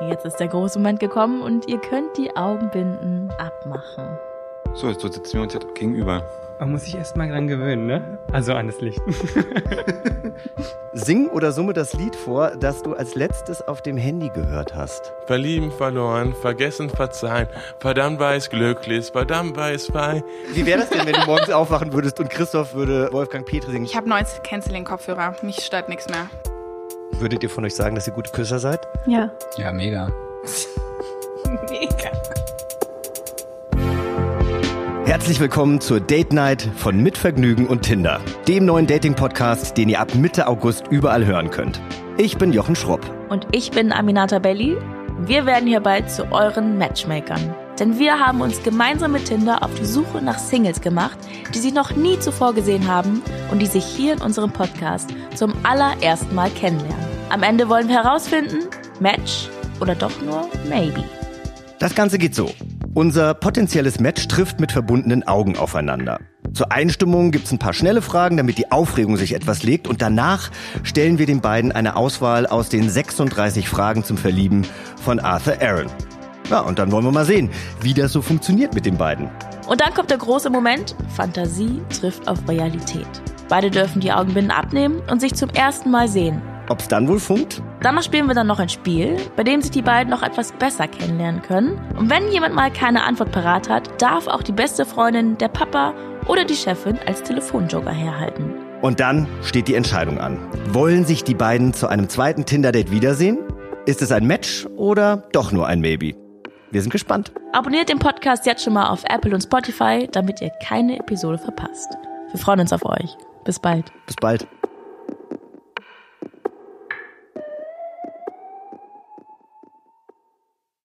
Jetzt ist der große Moment gekommen und ihr könnt die Augenbinden abmachen. So, jetzt sitzen wir uns jetzt gegenüber. Man muss sich erst mal dran gewöhnen, ne? Also an das Licht. Sing oder summe das Lied vor, das du als letztes auf dem Handy gehört hast. Verlieben, verloren, vergessen, verzeihen. Verdammt war es glücklich, verdammt war es frei. Wie wäre das denn, wenn du morgens aufwachen würdest und Christoph würde Wolfgang Petri singen? Ich habe Noise Canceling Kopfhörer. Mich stört nichts mehr. Würdet ihr von euch sagen, dass ihr gute Küsser seid? Ja. Ja, mega. Mega. Herzlich willkommen zur Date Night von Mitvergnügen und Tinder, dem neuen Dating-Podcast, den ihr ab Mitte August überall hören könnt. Ich bin Jochen Schropp. Und ich bin Aminata Belli. Wir werden hier bald zu euren Matchmakern. Denn wir haben uns gemeinsam mit Tinder auf die Suche nach Singles gemacht, die sie noch nie zuvor gesehen haben und die sich hier in unserem Podcast zum allerersten Mal kennenlernen. Am Ende wollen wir herausfinden, Match oder doch nur Maybe. Das Ganze geht so. Unser potenzielles Match trifft mit verbundenen Augen aufeinander. Zur Einstimmung gibt's ein paar schnelle Fragen, damit die Aufregung sich etwas legt und danach stellen wir den beiden eine Auswahl aus den 36 Fragen zum Verlieben von Arthur Aaron. Ja, und dann wollen wir mal sehen, wie das so funktioniert mit den beiden. Und dann kommt der große Moment, Fantasie trifft auf Realität. Beide dürfen die Augenbinden abnehmen und sich zum ersten Mal sehen. Ob's dann wohl funkt? Danach spielen wir dann noch ein Spiel, bei dem sich die beiden noch etwas besser kennenlernen können. Und wenn jemand mal keine Antwort parat hat, darf auch die beste Freundin, der Papa oder die Chefin als Telefonjoker herhalten. Und dann steht die Entscheidung an. Wollen sich die beiden zu einem zweiten Tinder-Date wiedersehen? Ist es ein Match oder doch nur ein Maybe? Wir sind gespannt. Abonniert den Podcast jetzt schon mal auf Apple und Spotify, damit ihr keine Episode verpasst. Wir freuen uns auf euch. Bis bald. Bis bald.